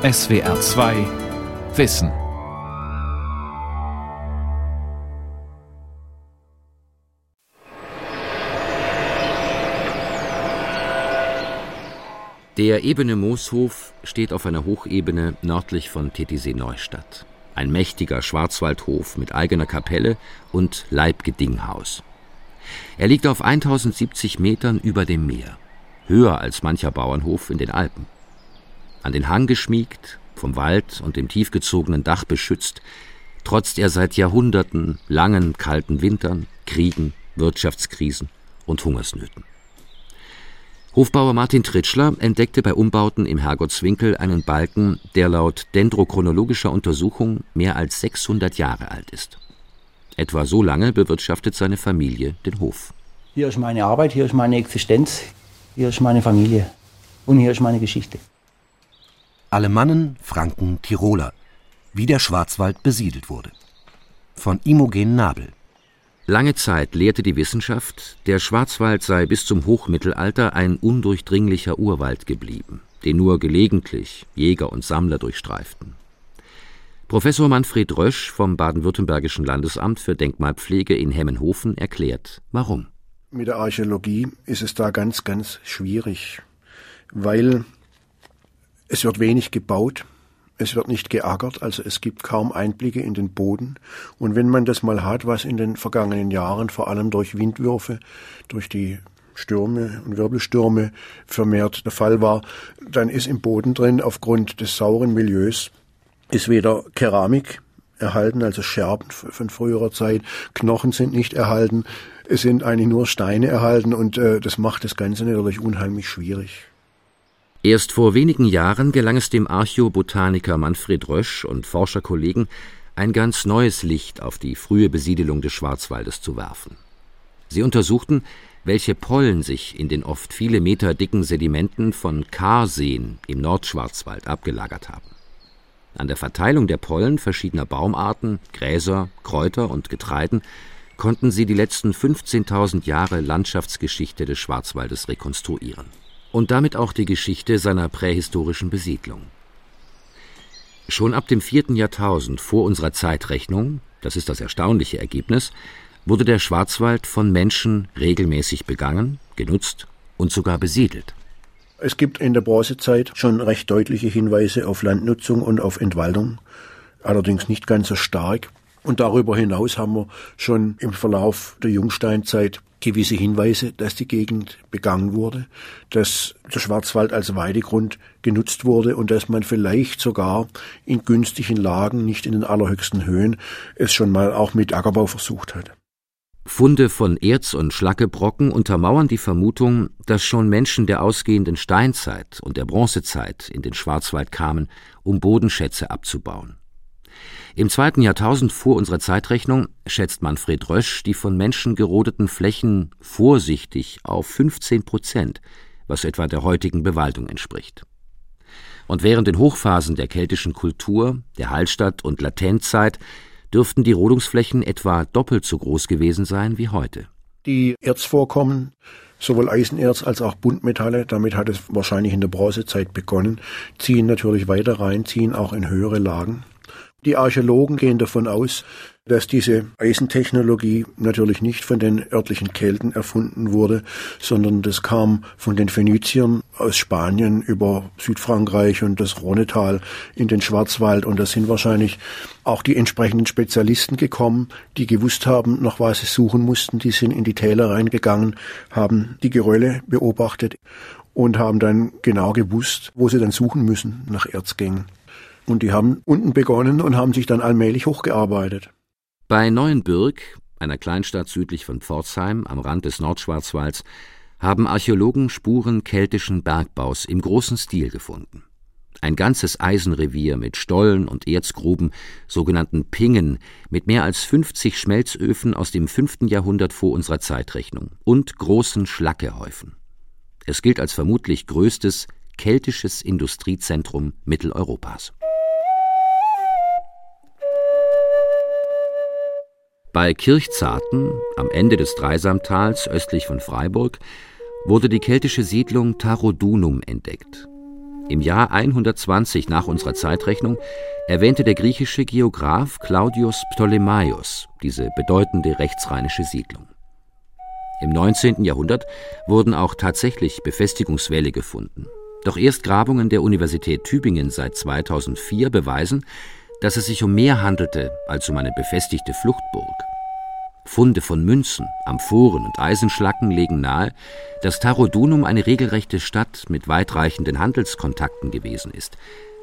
SWR 2 Wissen. Der ebene Mooshof steht auf einer Hochebene nördlich von Titisee-Neustadt. Ein mächtiger Schwarzwaldhof mit eigener Kapelle und Leibgedinghaus. Er liegt auf 1070 Metern über dem Meer, höher als mancher Bauernhof in den Alpen. An den Hang geschmiegt, vom Wald und dem tiefgezogenen Dach beschützt, trotzt er seit Jahrhunderten langen kalten Wintern, Kriegen, Wirtschaftskrisen und Hungersnöten. Hofbauer Martin Tritschler entdeckte bei Umbauten im Herrgottswinkel einen Balken, der laut dendrochronologischer Untersuchung mehr als 600 Jahre alt ist. Etwa so lange bewirtschaftet seine Familie den Hof. Hier ist meine Arbeit, hier ist meine Existenz, hier ist meine Familie und hier ist meine Geschichte. Alemannen, Franken, Tiroler, wie der Schwarzwald besiedelt wurde. Von Imogen Nabel. Lange Zeit lehrte die Wissenschaft, der Schwarzwald sei bis zum Hochmittelalter ein undurchdringlicher Urwald geblieben, den nur gelegentlich Jäger und Sammler durchstreiften. Professor Manfred Rösch vom Baden-Württembergischen Landesamt für Denkmalpflege in Hemmenhofen erklärt, warum. Mit der Archäologie ist es da ganz, ganz schwierig, weil es wird wenig gebaut, es wird nicht geackert, also es gibt kaum Einblicke in den Boden. Und wenn man das mal hat, was in den vergangenen Jahren vor allem durch Windwürfe, durch die Stürme und Wirbelstürme vermehrt der Fall war, dann ist im Boden drin aufgrund des sauren Milieus ist weder Keramik erhalten, also Scherben von früherer Zeit, Knochen sind nicht erhalten, es sind eigentlich nur Steine erhalten und äh, das macht das Ganze natürlich unheimlich schwierig. Erst vor wenigen Jahren gelang es dem Archäobotaniker Manfred Rösch und Forscherkollegen, ein ganz neues Licht auf die frühe Besiedelung des Schwarzwaldes zu werfen. Sie untersuchten, welche Pollen sich in den oft viele Meter dicken Sedimenten von Karseen im Nordschwarzwald abgelagert haben. An der Verteilung der Pollen verschiedener Baumarten, Gräser, Kräuter und Getreiden konnten sie die letzten 15.000 Jahre Landschaftsgeschichte des Schwarzwaldes rekonstruieren. Und damit auch die Geschichte seiner prähistorischen Besiedlung. Schon ab dem vierten Jahrtausend vor unserer Zeitrechnung, das ist das erstaunliche Ergebnis, wurde der Schwarzwald von Menschen regelmäßig begangen, genutzt und sogar besiedelt. Es gibt in der Bronzezeit schon recht deutliche Hinweise auf Landnutzung und auf Entwaldung, allerdings nicht ganz so stark. Und darüber hinaus haben wir schon im Verlauf der Jungsteinzeit gewisse Hinweise, dass die Gegend begangen wurde, dass der Schwarzwald als Weidegrund genutzt wurde und dass man vielleicht sogar in günstigen Lagen, nicht in den allerhöchsten Höhen, es schon mal auch mit Ackerbau versucht hat. Funde von Erz- und Schlackebrocken untermauern die Vermutung, dass schon Menschen der ausgehenden Steinzeit und der Bronzezeit in den Schwarzwald kamen, um Bodenschätze abzubauen. Im zweiten Jahrtausend vor unserer Zeitrechnung schätzt Manfred Rösch die von Menschen gerodeten Flächen vorsichtig auf 15 Prozent, was etwa der heutigen Bewaldung entspricht. Und während den Hochphasen der keltischen Kultur, der Hallstatt- und Latenzzeit dürften die Rodungsflächen etwa doppelt so groß gewesen sein wie heute. Die Erzvorkommen, sowohl Eisenerz als auch Buntmetalle, damit hat es wahrscheinlich in der Bronzezeit begonnen, ziehen natürlich weiter rein, ziehen auch in höhere Lagen. Die Archäologen gehen davon aus, dass diese Eisentechnologie natürlich nicht von den örtlichen Kelten erfunden wurde, sondern das kam von den Phöniziern aus Spanien über Südfrankreich und das Rhonetal in den Schwarzwald und da sind wahrscheinlich auch die entsprechenden Spezialisten gekommen, die gewusst haben, nach was sie suchen mussten, die sind in die Täler reingegangen, haben die Gerölle beobachtet und haben dann genau gewusst, wo sie dann suchen müssen nach Erzgängen. Und die haben unten begonnen und haben sich dann allmählich hochgearbeitet. Bei Neuenbürg, einer Kleinstadt südlich von Pforzheim am Rand des Nordschwarzwalds, haben Archäologen Spuren keltischen Bergbaus im großen Stil gefunden. Ein ganzes Eisenrevier mit Stollen und Erzgruben, sogenannten Pingen, mit mehr als 50 Schmelzöfen aus dem 5. Jahrhundert vor unserer Zeitrechnung und großen Schlackehäufen. Es gilt als vermutlich größtes keltisches Industriezentrum Mitteleuropas. Bei Kirchzarten, am Ende des Dreisamtals östlich von Freiburg, wurde die keltische Siedlung Tarodunum entdeckt. Im Jahr 120 nach unserer Zeitrechnung erwähnte der griechische Geograph Claudius Ptolemaios diese bedeutende rechtsrheinische Siedlung. Im 19. Jahrhundert wurden auch tatsächlich Befestigungswälle gefunden. Doch erst Grabungen der Universität Tübingen seit 2004 beweisen, dass es sich um mehr handelte als um eine befestigte Fluchtburg. Funde von Münzen, Amphoren und Eisenschlacken legen nahe, dass Tarodunum eine regelrechte Stadt mit weitreichenden Handelskontakten gewesen ist,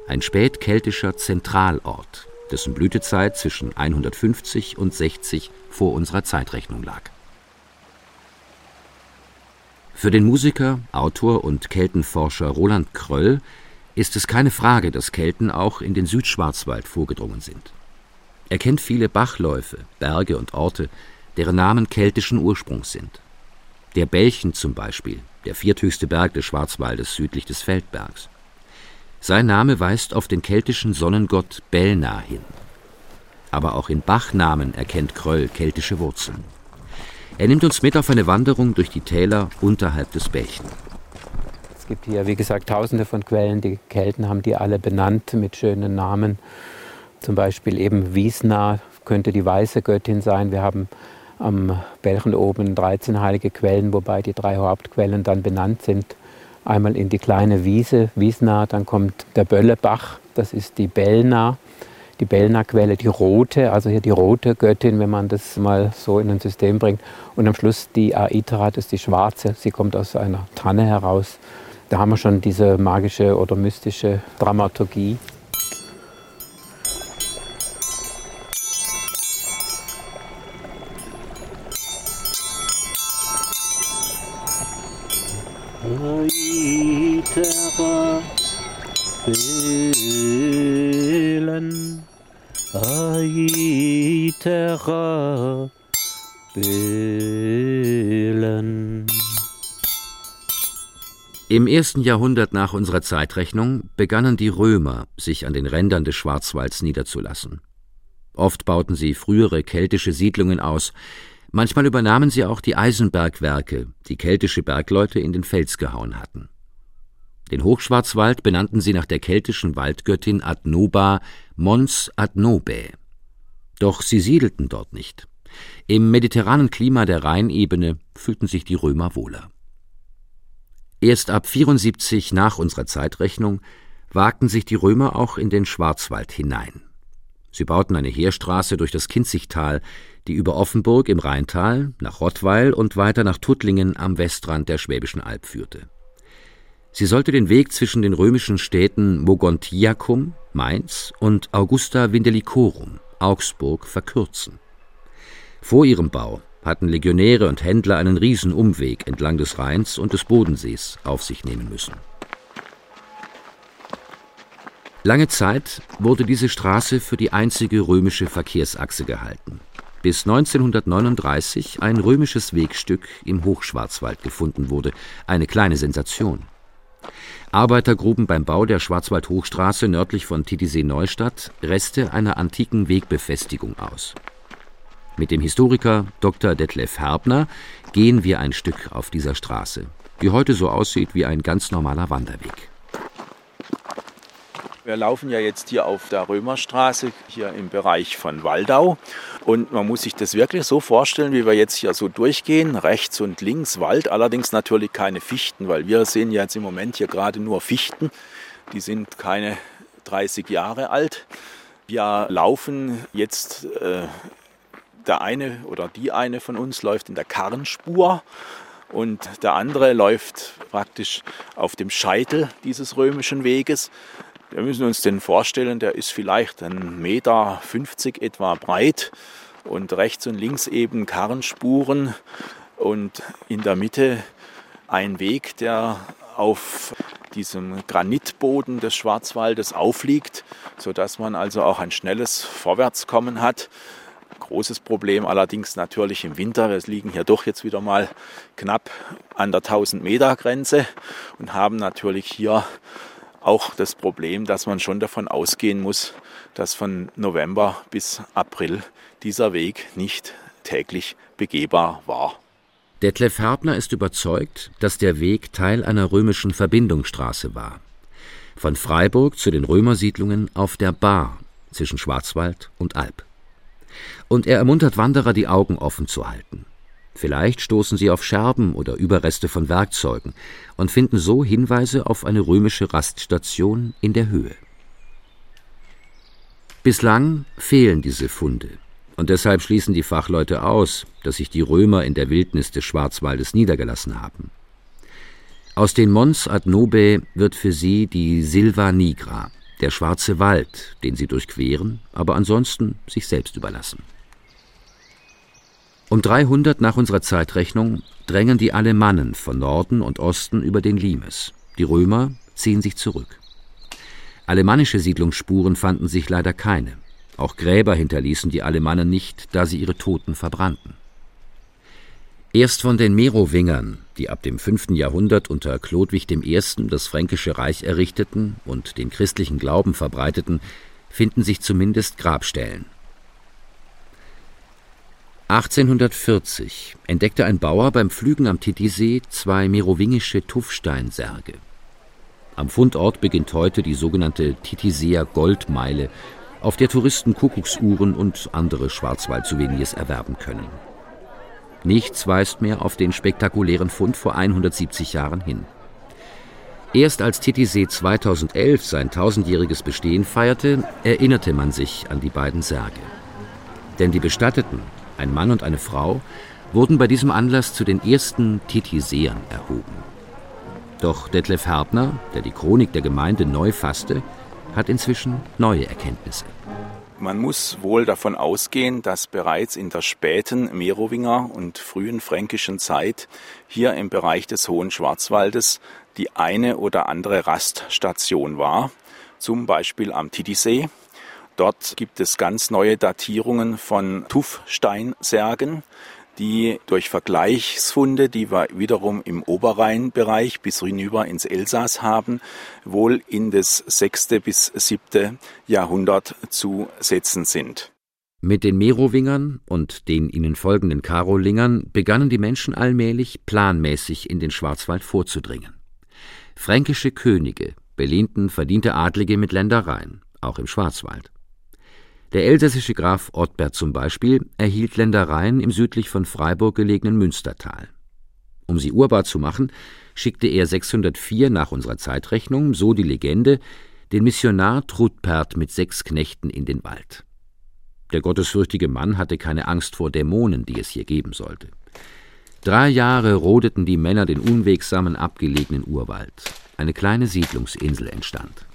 ein spätkeltischer Zentralort, dessen Blütezeit zwischen 150 und 60 vor unserer Zeitrechnung lag. Für den Musiker, Autor und Keltenforscher Roland Kröll ist es keine Frage, dass Kelten auch in den Südschwarzwald vorgedrungen sind. Er kennt viele Bachläufe, Berge und Orte, deren Namen keltischen Ursprungs sind. Der Belchen zum Beispiel, der vierthöchste Berg des Schwarzwaldes südlich des Feldbergs. Sein Name weist auf den keltischen Sonnengott Belna hin. Aber auch in Bachnamen erkennt Kröll keltische Wurzeln. Er nimmt uns mit auf eine Wanderung durch die Täler unterhalb des Belchen. Es gibt hier, wie gesagt, tausende von Quellen. Die Kelten haben die alle benannt mit schönen Namen. Zum Beispiel eben Wiesna könnte die weiße Göttin sein. Wir haben am Belchen oben 13 heilige Quellen, wobei die drei Hauptquellen dann benannt sind. Einmal in die kleine Wiese, Wiesna, dann kommt der Böllebach, das ist die Bellna die Bellner-Quelle, die rote, also hier die rote Göttin, wenn man das mal so in ein System bringt. Und am Schluss die Aitra, das ist die schwarze, sie kommt aus einer Tanne heraus. Da haben wir schon diese magische oder mystische Dramaturgie. Belen Aitera Im ersten Jahrhundert nach unserer Zeitrechnung begannen die Römer, sich an den Rändern des Schwarzwalds niederzulassen. Oft bauten sie frühere keltische Siedlungen aus, manchmal übernahmen sie auch die Eisenbergwerke, die keltische Bergleute in den Fels gehauen hatten. Den Hochschwarzwald benannten sie nach der keltischen Waldgöttin Adnoba Mons Adnobae. Doch sie siedelten dort nicht. Im mediterranen Klima der Rheinebene fühlten sich die Römer wohler. Erst ab 74 nach unserer Zeitrechnung wagten sich die Römer auch in den Schwarzwald hinein. Sie bauten eine Heerstraße durch das Kinzigtal, die über Offenburg im Rheintal nach Rottweil und weiter nach Tuttlingen am Westrand der Schwäbischen Alb führte. Sie sollte den Weg zwischen den römischen Städten Mogontiacum, Mainz und Augusta Vindelicorum, Augsburg, verkürzen. Vor ihrem Bau hatten Legionäre und Händler einen Riesenumweg entlang des Rheins und des Bodensees auf sich nehmen müssen. Lange Zeit wurde diese Straße für die einzige römische Verkehrsachse gehalten, bis 1939 ein römisches Wegstück im Hochschwarzwald gefunden wurde, eine kleine Sensation. Arbeiter gruben beim Bau der Schwarzwaldhochstraße nördlich von Titisee-Neustadt Reste einer antiken Wegbefestigung aus. Mit dem Historiker Dr. Detlef Herbner gehen wir ein Stück auf dieser Straße, die heute so aussieht wie ein ganz normaler Wanderweg. Wir laufen ja jetzt hier auf der Römerstraße, hier im Bereich von Waldau. Und man muss sich das wirklich so vorstellen, wie wir jetzt hier so durchgehen. Rechts und links Wald, allerdings natürlich keine Fichten, weil wir sehen ja jetzt im Moment hier gerade nur Fichten. Die sind keine 30 Jahre alt. Wir laufen jetzt, äh, der eine oder die eine von uns läuft in der Karrenspur und der andere läuft praktisch auf dem Scheitel dieses römischen Weges. Wir müssen uns den vorstellen, der ist vielleicht ein Meter 50 etwa breit und rechts und links eben Karrenspuren und in der Mitte ein Weg, der auf diesem Granitboden des Schwarzwaldes aufliegt, sodass man also auch ein schnelles Vorwärtskommen hat. Großes Problem allerdings natürlich im Winter. Wir liegen hier doch jetzt wieder mal knapp an der 1000 Meter Grenze und haben natürlich hier auch das Problem, dass man schon davon ausgehen muss, dass von November bis April dieser Weg nicht täglich begehbar war. Detlef Herbner ist überzeugt, dass der Weg Teil einer römischen Verbindungsstraße war. von Freiburg zu den Römersiedlungen auf der Bar zwischen Schwarzwald und Alb. Und er ermuntert Wanderer, die Augen offen zu halten. Vielleicht stoßen sie auf Scherben oder Überreste von Werkzeugen und finden so Hinweise auf eine römische Raststation in der Höhe. Bislang fehlen diese Funde, und deshalb schließen die Fachleute aus, dass sich die Römer in der Wildnis des Schwarzwaldes niedergelassen haben. Aus den Mons ad Nobae wird für sie die Silva Nigra, der schwarze Wald, den sie durchqueren, aber ansonsten sich selbst überlassen. Um 300 nach unserer Zeitrechnung drängen die Alemannen von Norden und Osten über den Limes. Die Römer ziehen sich zurück. Alemannische Siedlungsspuren fanden sich leider keine. Auch Gräber hinterließen die Alemannen nicht, da sie ihre Toten verbrannten. Erst von den Merowingern, die ab dem 5. Jahrhundert unter Chlodwig I. das Fränkische Reich errichteten und den christlichen Glauben verbreiteten, finden sich zumindest Grabstellen. 1840 entdeckte ein Bauer beim Pflügen am Titisee zwei merowingische Tuffsteinsärge. Am Fundort beginnt heute die sogenannte Titiseer Goldmeile, auf der Touristen Kuckucksuhren und andere Schwarzwald-Souvenirs erwerben können. Nichts weist mehr auf den spektakulären Fund vor 170 Jahren hin. Erst als Titisee 2011 sein tausendjähriges Bestehen feierte, erinnerte man sich an die beiden Särge. Denn die Bestatteten ein Mann und eine Frau, wurden bei diesem Anlass zu den ersten Titiseern erhoben. Doch Detlef Herbner, der die Chronik der Gemeinde neu fasste, hat inzwischen neue Erkenntnisse. Man muss wohl davon ausgehen, dass bereits in der späten Merowinger und frühen fränkischen Zeit hier im Bereich des Hohen Schwarzwaldes die eine oder andere Raststation war, zum Beispiel am Titisee. Dort gibt es ganz neue Datierungen von Tuffsteinsärgen, die durch Vergleichsfunde, die wir wiederum im Oberrheinbereich bis hinüber ins Elsass haben, wohl in das sechste bis siebte Jahrhundert zu setzen sind. Mit den Merowingern und den ihnen folgenden Karolingern begannen die Menschen allmählich planmäßig in den Schwarzwald vorzudringen. Fränkische Könige belehnten verdiente Adlige mit Ländereien, auch im Schwarzwald. Der elsässische Graf Ottbert zum Beispiel erhielt Ländereien im südlich von Freiburg gelegenen Münstertal. Um sie urbar zu machen, schickte er 604 nach unserer Zeitrechnung, so die Legende, den Missionar Trudpert mit sechs Knechten in den Wald. Der gottesfürchtige Mann hatte keine Angst vor Dämonen, die es hier geben sollte. Drei Jahre rodeten die Männer den unwegsamen, abgelegenen Urwald. Eine kleine Siedlungsinsel entstand.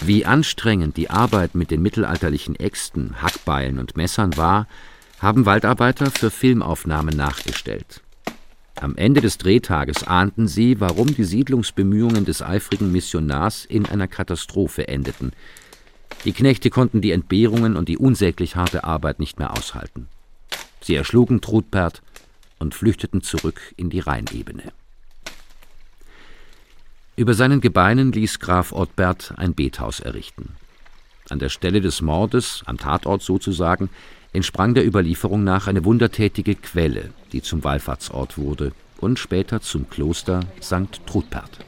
Wie anstrengend die Arbeit mit den mittelalterlichen Äxten, Hackbeilen und Messern war, haben Waldarbeiter für Filmaufnahmen nachgestellt. Am Ende des Drehtages ahnten sie, warum die Siedlungsbemühungen des eifrigen Missionars in einer Katastrophe endeten. Die Knechte konnten die Entbehrungen und die unsäglich harte Arbeit nicht mehr aushalten. Sie erschlugen Trudpert und flüchteten zurück in die Rheinebene. Über seinen Gebeinen ließ Graf Ottbert ein Bethaus errichten. An der Stelle des Mordes, am Tatort sozusagen, entsprang der Überlieferung nach eine wundertätige Quelle, die zum Wallfahrtsort wurde und später zum Kloster St. Trudpert.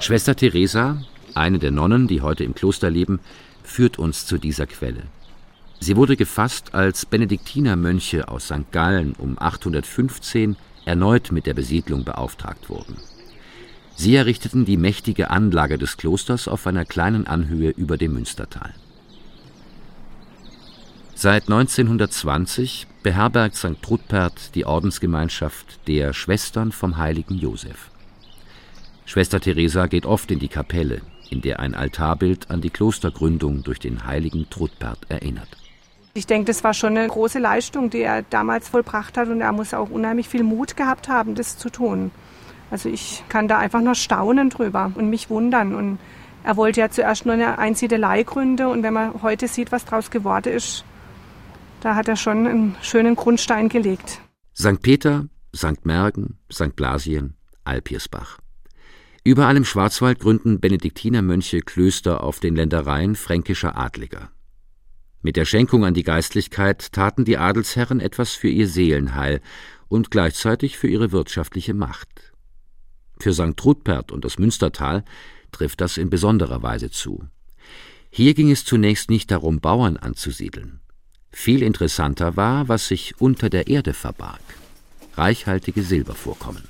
Schwester Teresa, eine der Nonnen, die heute im Kloster leben, führt uns zu dieser Quelle. Sie wurde gefasst, als Benediktinermönche aus St. Gallen um 815 erneut mit der Besiedlung beauftragt wurden. Sie errichteten die mächtige Anlage des Klosters auf einer kleinen Anhöhe über dem Münstertal. Seit 1920 beherbergt St. Trudpert die Ordensgemeinschaft der Schwestern vom heiligen Josef. Schwester Teresa geht oft in die Kapelle, in der ein Altarbild an die Klostergründung durch den heiligen Trudpert erinnert. Ich denke, das war schon eine große Leistung, die er damals vollbracht hat und er muss auch unheimlich viel Mut gehabt haben, das zu tun. Also ich kann da einfach nur staunen drüber und mich wundern. Und er wollte ja zuerst nur eine Einsiedelei gründen und wenn man heute sieht, was daraus geworden ist, da hat er schon einen schönen Grundstein gelegt. St. Peter, St. Mergen, St. Blasien, Alpiersbach. Überall im Schwarzwald gründen Benediktinermönche Klöster auf den Ländereien fränkischer Adliger. Mit der Schenkung an die Geistlichkeit taten die Adelsherren etwas für ihr Seelenheil und gleichzeitig für ihre wirtschaftliche Macht. Für St. Trudpert und das Münstertal trifft das in besonderer Weise zu. Hier ging es zunächst nicht darum, Bauern anzusiedeln. Viel interessanter war, was sich unter der Erde verbarg. Reichhaltige Silbervorkommen.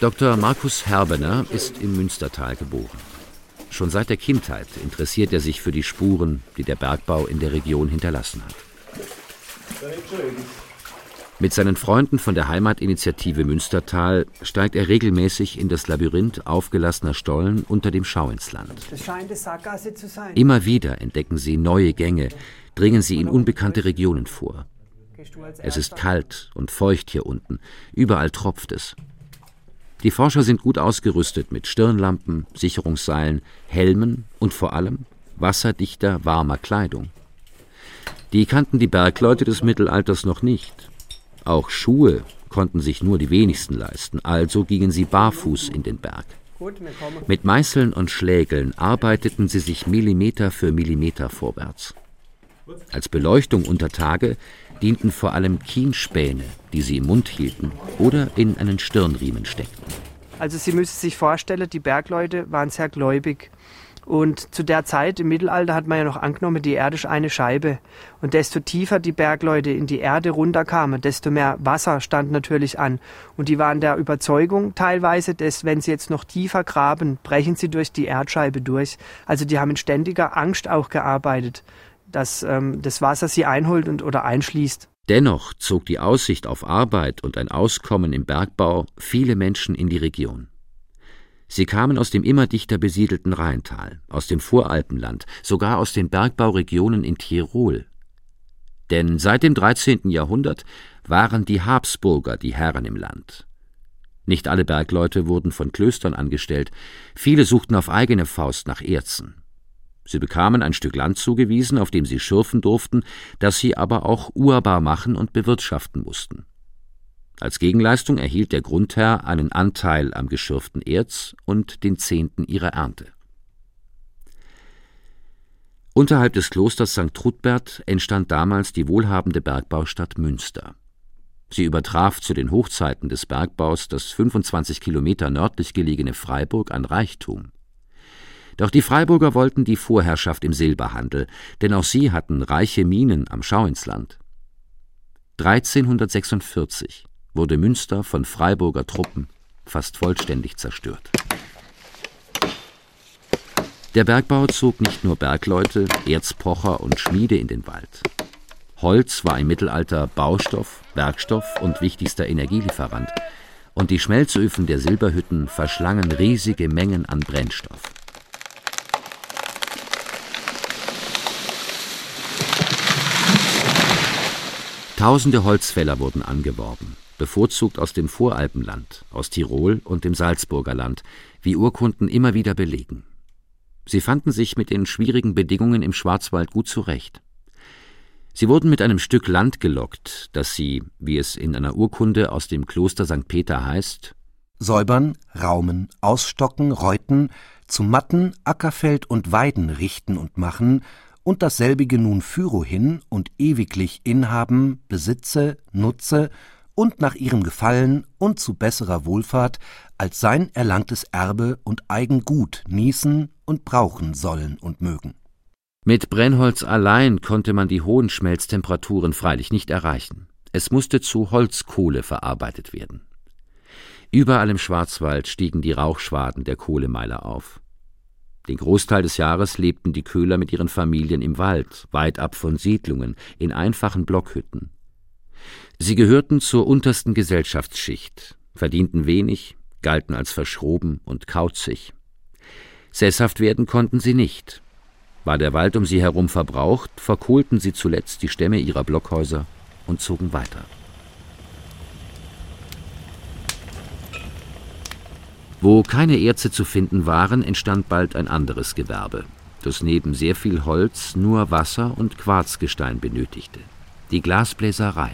Dr. Markus Herbener ist im Münstertal geboren. Schon seit der Kindheit interessiert er sich für die Spuren, die der Bergbau in der Region hinterlassen hat. Mit seinen Freunden von der Heimatinitiative Münstertal steigt er regelmäßig in das Labyrinth aufgelassener Stollen unter dem Schau ins Land. Das scheint eine Sackgasse zu sein. Immer wieder entdecken sie neue Gänge, dringen sie in unbekannte Regionen vor. Es ist kalt und feucht hier unten, überall tropft es. Die Forscher sind gut ausgerüstet mit Stirnlampen, Sicherungsseilen, Helmen und vor allem wasserdichter, warmer Kleidung. Die kannten die Bergleute des Mittelalters noch nicht. Auch Schuhe konnten sich nur die wenigsten leisten, also gingen sie barfuß in den Berg. Mit Meißeln und Schlägeln arbeiteten sie sich Millimeter für Millimeter vorwärts. Als Beleuchtung unter Tage dienten vor allem Kienspäne, die sie im Mund hielten oder in einen Stirnriemen steckten. Also Sie müssen sich vorstellen, die Bergleute waren sehr gläubig. Und zu der Zeit im Mittelalter hat man ja noch angenommen, die Erde ist eine Scheibe. Und desto tiefer die Bergleute in die Erde runterkamen, desto mehr Wasser stand natürlich an. Und die waren der Überzeugung teilweise, dass wenn sie jetzt noch tiefer graben, brechen sie durch die Erdscheibe durch. Also die haben in ständiger Angst auch gearbeitet dass ähm, das Wasser sie einholt und oder einschließt. Dennoch zog die Aussicht auf Arbeit und ein Auskommen im Bergbau viele Menschen in die Region. Sie kamen aus dem immer dichter besiedelten Rheintal, aus dem Voralpenland, sogar aus den Bergbauregionen in Tirol. Denn seit dem 13. Jahrhundert waren die Habsburger die Herren im Land. Nicht alle Bergleute wurden von Klöstern angestellt, viele suchten auf eigene Faust nach Erzen. Sie bekamen ein Stück Land zugewiesen, auf dem sie schürfen durften, das sie aber auch urbar machen und bewirtschaften mussten. Als Gegenleistung erhielt der Grundherr einen Anteil am geschürften Erz und den Zehnten ihrer Ernte. Unterhalb des Klosters St. Trudbert entstand damals die wohlhabende Bergbaustadt Münster. Sie übertraf zu den Hochzeiten des Bergbaus das 25 Kilometer nördlich gelegene Freiburg an Reichtum. Doch die Freiburger wollten die Vorherrschaft im Silberhandel, denn auch sie hatten reiche Minen am Schauinsland. 1346 wurde Münster von Freiburger Truppen fast vollständig zerstört. Der Bergbau zog nicht nur Bergleute, Erzpocher und Schmiede in den Wald. Holz war im Mittelalter Baustoff, Werkstoff und wichtigster Energielieferant, und die Schmelzöfen der Silberhütten verschlangen riesige Mengen an Brennstoff. Tausende Holzfäller wurden angeworben, bevorzugt aus dem Voralpenland, aus Tirol und dem Salzburger Land, wie Urkunden immer wieder belegen. Sie fanden sich mit den schwierigen Bedingungen im Schwarzwald gut zurecht. Sie wurden mit einem Stück Land gelockt, das sie, wie es in einer Urkunde aus dem Kloster St. Peter heißt, säubern, raumen, ausstocken, reuten, zu Matten, Ackerfeld und Weiden richten und machen und dasselbige nun fürohin und ewiglich inhaben, besitze, nutze und nach ihrem Gefallen und zu besserer Wohlfahrt als sein erlangtes Erbe und Eigengut nießen und brauchen sollen und mögen. Mit Brennholz allein konnte man die hohen Schmelztemperaturen freilich nicht erreichen. Es musste zu Holzkohle verarbeitet werden. Überall im Schwarzwald stiegen die Rauchschwaden der Kohlemeiler auf. Den Großteil des Jahres lebten die Köhler mit ihren Familien im Wald, weit ab von Siedlungen, in einfachen Blockhütten. Sie gehörten zur untersten Gesellschaftsschicht, verdienten wenig, galten als verschroben und kauzig. Sesshaft werden konnten sie nicht. War der Wald um sie herum verbraucht, verkohlten sie zuletzt die Stämme ihrer Blockhäuser und zogen weiter. Wo keine Erze zu finden waren, entstand bald ein anderes Gewerbe, das neben sehr viel Holz nur Wasser und Quarzgestein benötigte, die Glasbläserei.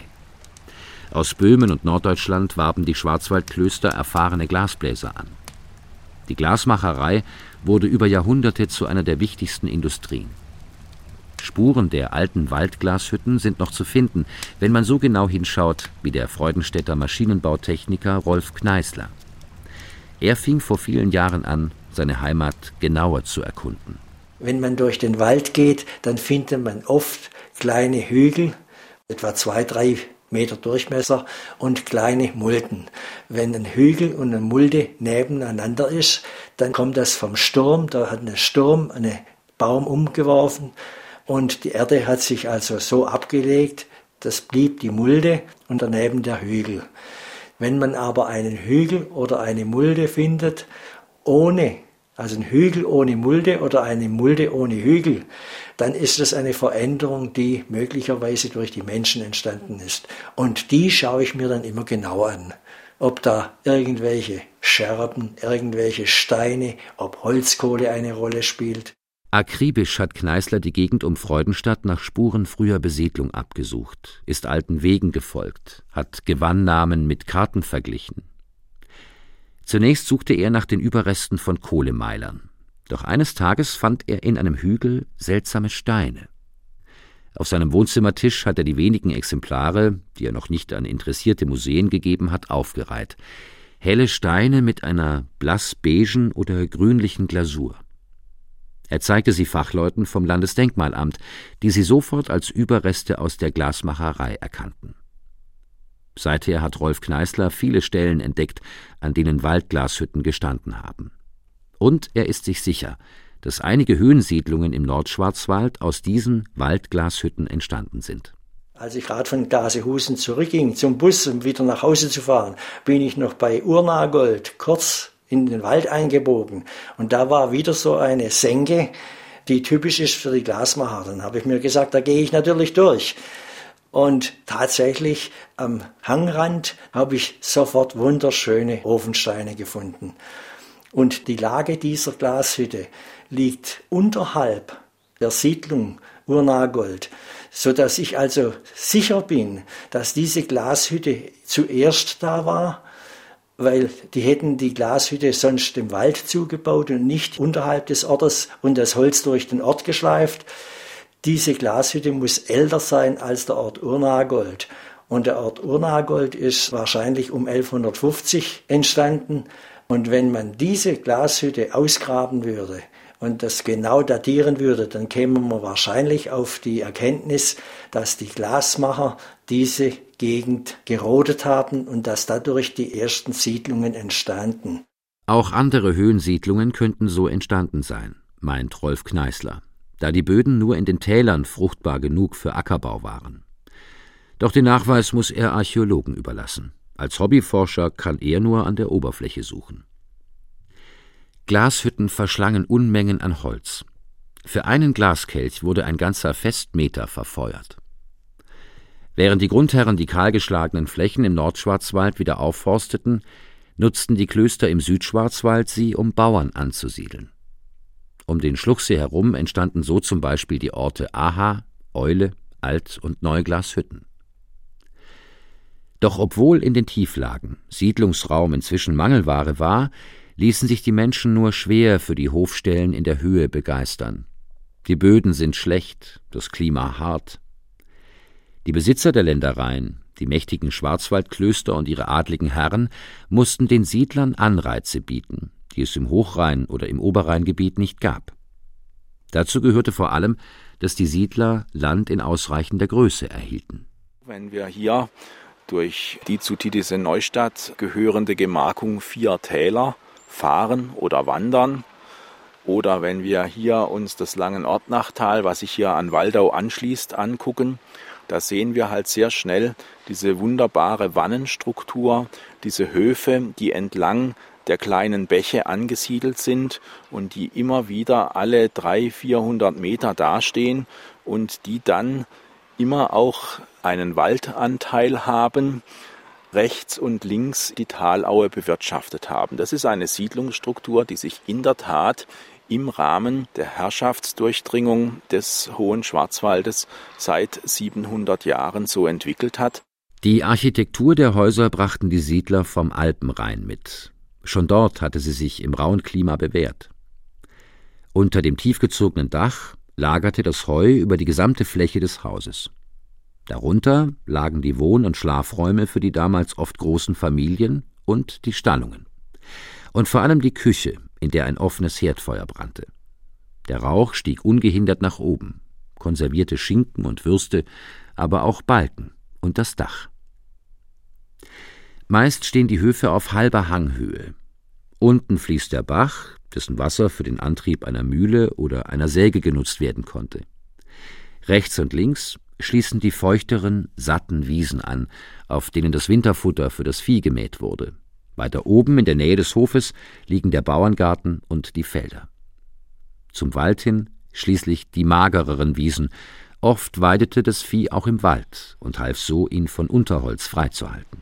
Aus Böhmen und Norddeutschland warben die Schwarzwaldklöster erfahrene Glasbläser an. Die Glasmacherei wurde über Jahrhunderte zu einer der wichtigsten Industrien. Spuren der alten Waldglashütten sind noch zu finden, wenn man so genau hinschaut wie der Freudenstädter Maschinenbautechniker Rolf Kneißler. Er fing vor vielen Jahren an, seine Heimat genauer zu erkunden. Wenn man durch den Wald geht, dann findet man oft kleine Hügel, etwa zwei, drei Meter Durchmesser und kleine Mulden. Wenn ein Hügel und eine Mulde nebeneinander ist, dann kommt das vom Sturm. Da hat ein Sturm einen Baum umgeworfen und die Erde hat sich also so abgelegt, das blieb die Mulde und daneben der Hügel. Wenn man aber einen Hügel oder eine Mulde findet, ohne also ein Hügel ohne Mulde oder eine Mulde ohne Hügel, dann ist das eine Veränderung, die möglicherweise durch die Menschen entstanden ist. Und die schaue ich mir dann immer genau an. Ob da irgendwelche Scherben, irgendwelche Steine, ob Holzkohle eine Rolle spielt. Akribisch hat Kneißler die Gegend um Freudenstadt nach Spuren früher Besiedlung abgesucht, ist alten Wegen gefolgt, hat Gewannnamen mit Karten verglichen, Zunächst suchte er nach den Überresten von Kohlemeilern. Doch eines Tages fand er in einem Hügel seltsame Steine. Auf seinem Wohnzimmertisch hat er die wenigen Exemplare, die er noch nicht an interessierte Museen gegeben hat, aufgereiht. Helle Steine mit einer blass-beigen oder grünlichen Glasur. Er zeigte sie Fachleuten vom Landesdenkmalamt, die sie sofort als Überreste aus der Glasmacherei erkannten. Seither hat Rolf Kneißler viele Stellen entdeckt, an denen Waldglashütten gestanden haben. Und er ist sich sicher, dass einige Höhensiedlungen im Nordschwarzwald aus diesen Waldglashütten entstanden sind. Als ich gerade von Gasehusen zurückging zum Bus, um wieder nach Hause zu fahren, bin ich noch bei Urnagold kurz in den Wald eingebogen. Und da war wieder so eine Senke, die typisch ist für die Glasmacher. Dann habe ich mir gesagt, da gehe ich natürlich durch. Und tatsächlich am Hangrand habe ich sofort wunderschöne Ofensteine gefunden. Und die Lage dieser Glashütte liegt unterhalb der Siedlung Urnagold, so dass ich also sicher bin, dass diese Glashütte zuerst da war, weil die hätten die Glashütte sonst dem Wald zugebaut und nicht unterhalb des Ortes und das Holz durch den Ort geschleift. Diese Glashütte muss älter sein als der Ort Urnagold. Und der Ort Urnagold ist wahrscheinlich um 1150 entstanden. Und wenn man diese Glashütte ausgraben würde und das genau datieren würde, dann käme man wahrscheinlich auf die Erkenntnis, dass die Glasmacher diese Gegend gerodet haben und dass dadurch die ersten Siedlungen entstanden. Auch andere Höhensiedlungen könnten so entstanden sein, meint Rolf Kneißler da die Böden nur in den Tälern fruchtbar genug für Ackerbau waren. Doch den Nachweis muss er Archäologen überlassen. Als Hobbyforscher kann er nur an der Oberfläche suchen. Glashütten verschlangen Unmengen an Holz. Für einen Glaskelch wurde ein ganzer Festmeter verfeuert. Während die Grundherren die kahlgeschlagenen Flächen im Nordschwarzwald wieder aufforsteten, nutzten die Klöster im Südschwarzwald sie, um Bauern anzusiedeln. Um den Schluchsee herum entstanden so zum Beispiel die Orte Aha, Eule, Alt- und Neuglashütten. Doch obwohl in den Tieflagen Siedlungsraum inzwischen Mangelware war, ließen sich die Menschen nur schwer für die Hofstellen in der Höhe begeistern. Die Böden sind schlecht, das Klima hart. Die Besitzer der Ländereien, die mächtigen Schwarzwaldklöster und ihre adligen Herren mussten den Siedlern Anreize bieten, die es im Hochrhein oder im Oberrheingebiet nicht gab. Dazu gehörte vor allem, dass die Siedler Land in ausreichender Größe erhielten. Wenn wir hier durch die zu Titisee Neustadt gehörende Gemarkung Vier Täler fahren oder wandern, oder wenn wir hier uns das Langenortnachtal, was sich hier an Waldau anschließt, angucken, da sehen wir halt sehr schnell diese wunderbare Wannenstruktur, diese Höfe, die entlang der kleinen Bäche angesiedelt sind und die immer wieder alle 300, 400 Meter dastehen und die dann immer auch einen Waldanteil haben, rechts und links die Talaue bewirtschaftet haben. Das ist eine Siedlungsstruktur, die sich in der Tat im Rahmen der Herrschaftsdurchdringung des Hohen Schwarzwaldes seit 700 Jahren so entwickelt hat. Die Architektur der Häuser brachten die Siedler vom Alpenrhein mit. Schon dort hatte sie sich im rauen Klima bewährt. Unter dem tiefgezogenen Dach lagerte das Heu über die gesamte Fläche des Hauses. Darunter lagen die Wohn- und Schlafräume für die damals oft großen Familien und die Stallungen. Und vor allem die Küche, in der ein offenes Herdfeuer brannte. Der Rauch stieg ungehindert nach oben, konservierte Schinken und Würste, aber auch Balken und das Dach. Meist stehen die Höfe auf halber Hanghöhe. Unten fließt der Bach, dessen Wasser für den Antrieb einer Mühle oder einer Säge genutzt werden konnte. Rechts und links schließen die feuchteren, satten Wiesen an, auf denen das Winterfutter für das Vieh gemäht wurde. Weiter oben in der Nähe des Hofes liegen der Bauerngarten und die Felder. Zum Wald hin schließlich die magereren Wiesen. Oft weidete das Vieh auch im Wald und half so, ihn von Unterholz freizuhalten.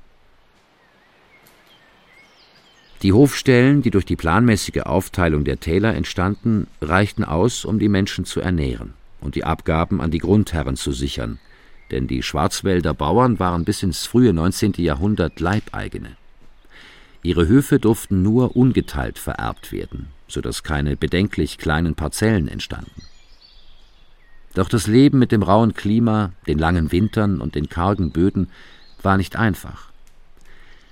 Die Hofstellen, die durch die planmäßige Aufteilung der Täler entstanden, reichten aus, um die Menschen zu ernähren und die Abgaben an die Grundherren zu sichern, denn die Schwarzwälder Bauern waren bis ins frühe 19. Jahrhundert Leibeigene. Ihre Höfe durften nur ungeteilt vererbt werden, so dass keine bedenklich kleinen Parzellen entstanden. Doch das Leben mit dem rauen Klima, den langen Wintern und den kargen Böden war nicht einfach.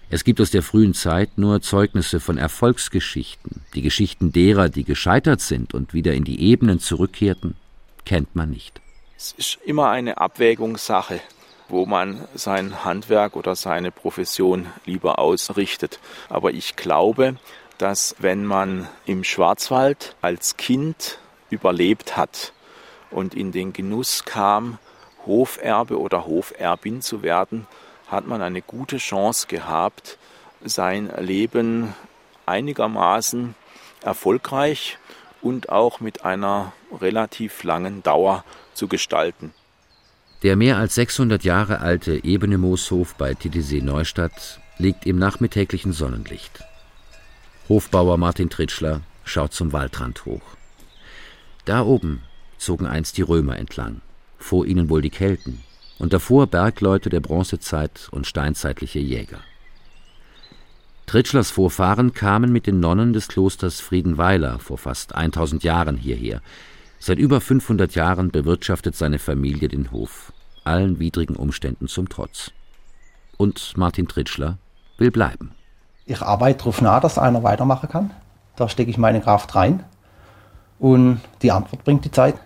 Es gibt aus der frühen Zeit nur Zeugnisse von Erfolgsgeschichten. Die Geschichten derer, die gescheitert sind und wieder in die Ebenen zurückkehrten, kennt man nicht. Es ist immer eine Abwägungssache, wo man sein Handwerk oder seine Profession lieber ausrichtet. Aber ich glaube, dass wenn man im Schwarzwald als Kind überlebt hat und in den Genuss kam, Hoferbe oder Hoferbin zu werden, hat man eine gute Chance gehabt, sein Leben einigermaßen erfolgreich und auch mit einer relativ langen Dauer zu gestalten. Der mehr als 600 Jahre alte Ebene Mooshof bei Titisee Neustadt liegt im nachmittäglichen Sonnenlicht. Hofbauer Martin Tritschler schaut zum Waldrand hoch. Da oben zogen einst die Römer entlang, vor ihnen wohl die Kelten, und davor Bergleute der Bronzezeit und steinzeitliche Jäger. Tritschlers Vorfahren kamen mit den Nonnen des Klosters Friedenweiler vor fast 1000 Jahren hierher. Seit über 500 Jahren bewirtschaftet seine Familie den Hof, allen widrigen Umständen zum Trotz. Und Martin Tritschler will bleiben. Ich arbeite darauf nach, dass einer weitermachen kann. Da stecke ich meine Kraft rein. Und die Antwort bringt die Zeit.